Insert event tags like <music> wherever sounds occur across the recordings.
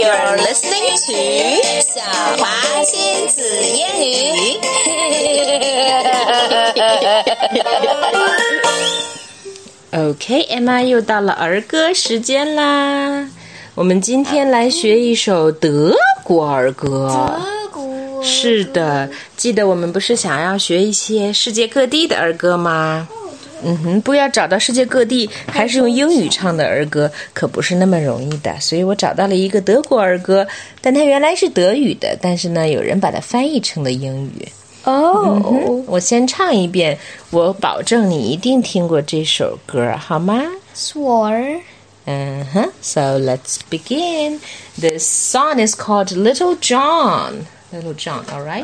You're listening to 小华亲子英语。<laughs> OK，Emma 又到了儿歌时间啦。我们今天来学一首德国儿歌。德国是的，记得我们不是想要学一些世界各地的儿歌吗？嗯哼，不要找到世界各地还是用英语唱的儿歌，可不是那么容易的。所以我找到了一个德国儿歌，但它原来是德语的，但是呢，有人把它翻译成了英语。哦，我先唱一遍，我保证你一定听过这首歌，好吗？ swore Uh-huh. So let's begin. This song is called Little John. Little John, all right?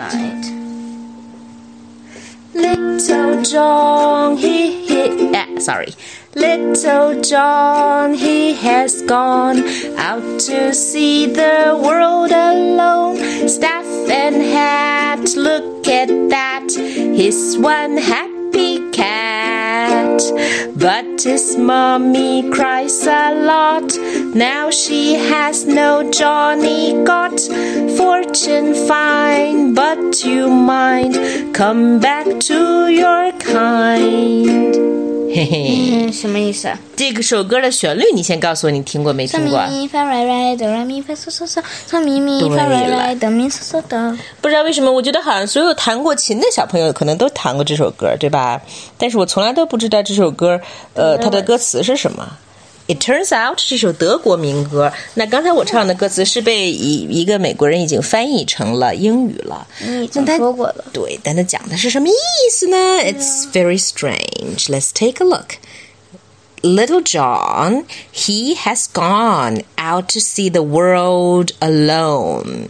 Little John, he, he, ah, sorry. Little John, he has gone out to see the world alone. Staff and hat, look at that. He's one happy cat. But his mommy cries a lot. Now she has no Johnny got. Fortune fine, but you mind. Come back to your kind. 嘿嘿，嗯，什么意思啊？这个首歌的旋律，你先告诉我，你听过没听过？咪咪发来来哆来咪发嗦嗦嗦，嗦咪咪发来了来哆咪嗦嗦哆。不知道为什么，我觉得好像所有弹过琴的小朋友可能都弹过这首歌，对吧？但是我从来都不知道这首歌，呃，它的歌词是什么。It turns out 这首德国民歌，那刚才我唱的歌词是被一一个美国人已经翻译成了英语了。你已经那他说过了。对，但它讲的是什么意思呢？It's very strange. Let's take a look. Little John, he has gone out to see the world alone.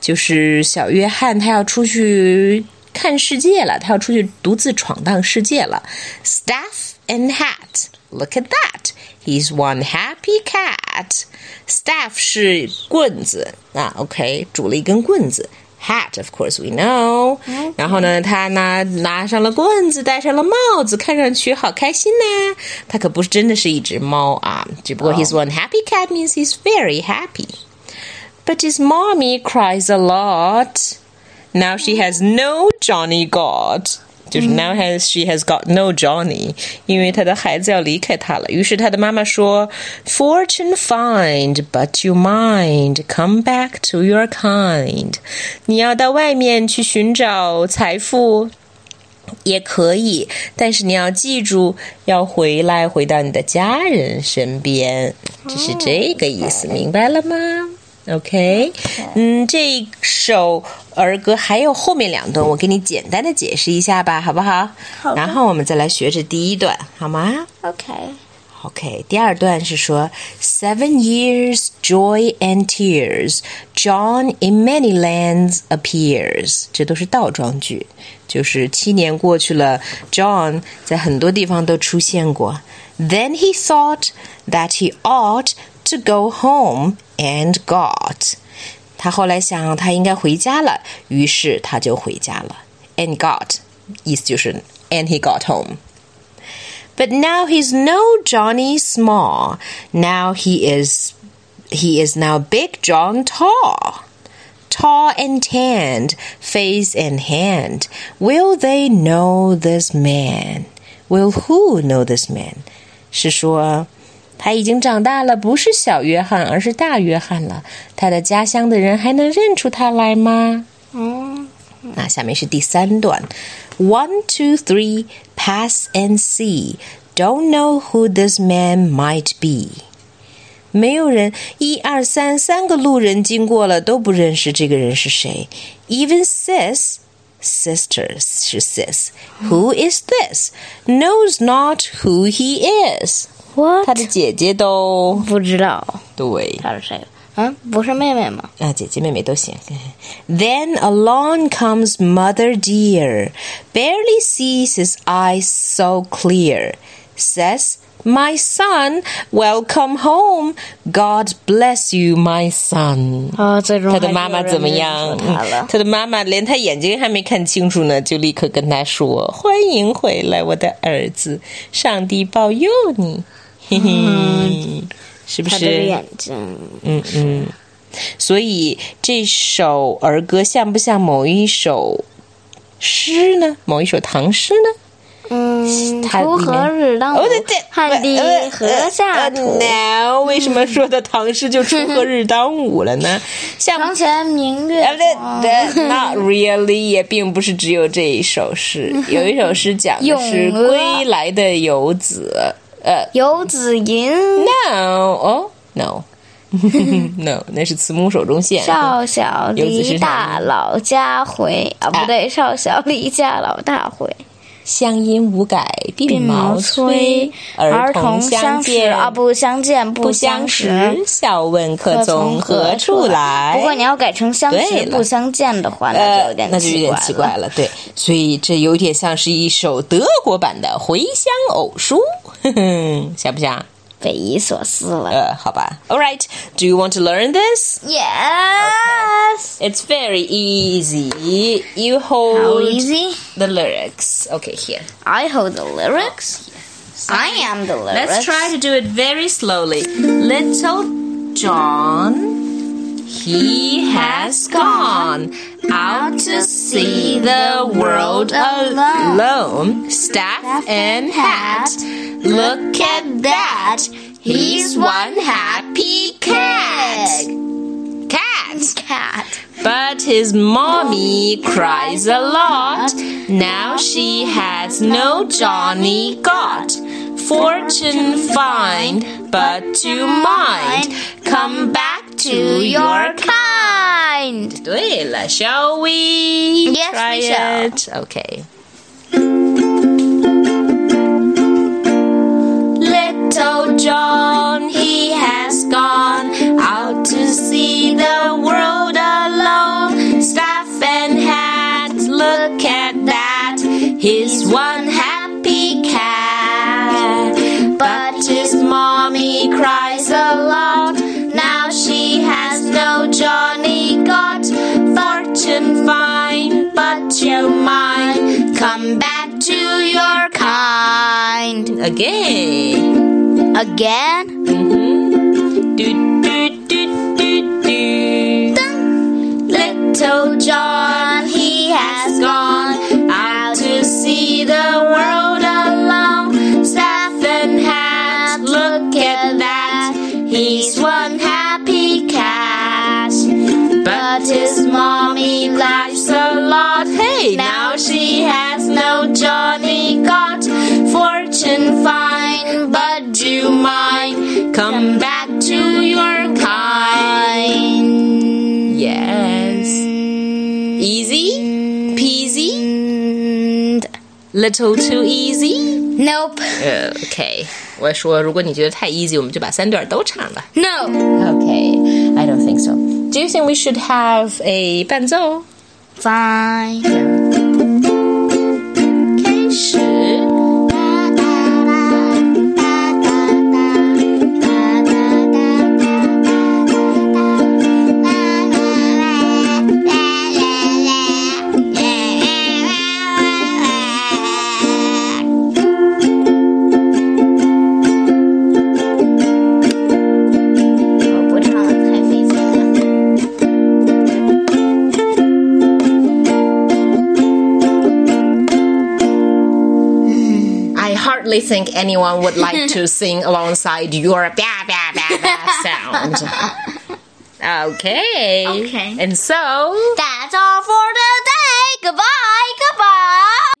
就是小约翰，他要出去看世界了，他要出去独自闯荡世界了。Staff and hat, look at that. He's one happy cat. Staff 是棍子啊，OK，拄了一根棍子。Hat, of course, we know. 然后呢，他呢拿上了棍子，戴上了帽子，看上去好开心呐、他可不是真的是一只猫啊，只不过 he's one happy cat means he's very happy. But his mommy cries a lot. Now she has no Johnny got. 就是 now has she has got no Johnny，因为她的孩子要离开她了。于是她的妈妈说：“Fortune find, but you mind. Come back to your kind。你要到外面去寻找财富，也可以，但是你要记住，要回来，回到你的家人身边，就是这个意思，明白了吗 ？OK，嗯，这首儿歌还有后面两段，我给你简单的解释一下吧，好不好？好的然后我们再来学这第一段，好吗？ OK， OK，第二段是说 Seven years, joy and tears. John in many lands appears. 这都是倒装句，就是七年过去了，John 在很多地方都出现过。Then he thought that he ought to go home and got. 他后来想他应该回家了，于是他就回家了。And got 意思就是 and he got home. But now he's no Johnny Small. Now he is he is now Big John Tall. Tall and tanned, face and hand. Will they know this man? Will who know this man? 是说 他已经长大了，不是小约翰，而是大约翰了。他的家乡的人还能认出他来吗？嗯，那下面是第三段，One, two, three, pass and see. Don't know who this man might be. 没有人，一二三，三个路人经过了都不认识这个人是谁。Even sis, sisters 是 sis. Who is this? Knows not who he is. 我他的姐姐都不知道对。他是谁。嗯，不是妹妹吗？啊，姐姐妹妹都行。Then along <laughs> comes Mother Dear, barely sees his eyes so clear. Says, "My son, welcome home. God bless you, my son." 哦，最终他的还是妈妈怎么有人认样？出他了。他的妈妈连他眼睛还没看清楚呢，就立刻跟他说：“欢迎回来，我的儿子，上帝保佑你。” 嘿嘿，是不他这个是？眼睛，嗯嗯。所以这首儿歌像不像某一首诗呢？某一首唐诗呢？嗯，锄禾日当午汗滴呃禾下土。呃 No，为什么说的唐诗就锄禾日当午了呢？像床前明月呃，光。，Not really，也并不是只有这一首诗，<laughs> 有一首诗讲的是归来的游子，呃游子吟，，No，哦，No。<laughs> no，那是慈母手中线。少小离大老家回。啊，不对，少小离家老大回。乡音无改鬓鬓毛毛衰衰，，儿童相见啊，不相见不相相识，笑问客从何处来？不过你要改成相识不相见的话，那就呃有，点那就有点奇怪了，对，所以这有点像是一首德国版的回乡偶书，哼<laughs> 哼，像不像？匪夷所思了。呃，好吧。All right, do you want to learn this? Yes. It's very easy. You hold How easy? the lyrics. Okay, here. I hold the lyrics. I am the lyrics. Let's try to do it very slowly. Little John, he has gone out to see the world alone. Staff and hat, look at that. He's one happy cat. Cat. cat. But his mommy cries a lot. Now she has no Johnny got. Fortune find, but to mind. Come back to your kind. 对了，Shall we Yes, try we shall. it? Okay. John, he has gone out to see the world alone. Staff and hat, look at that. He's one happy cat. But his mommy cries a lot. Now she has no Johnny got. Fortune fine, but your mind. Come back to your kind. Again. Again? Little John, he has gone out to see the world alone. Staff and hat, look at that. He's one happy cat. But his mommy laughs a lot. Hey, now she has no Johnny Little too easy? nope. Okay. 我说，如果你觉得太 easy，我们就把三段都唱了。 No. Okay, I don't think so. Do you think we should have a 伴奏？ Fine. 开始。 hardly think anyone would like to <laughs> sing alongside your bah, sound. Okay. Okay. And so. That's all for today. Goodbye. Goodbye.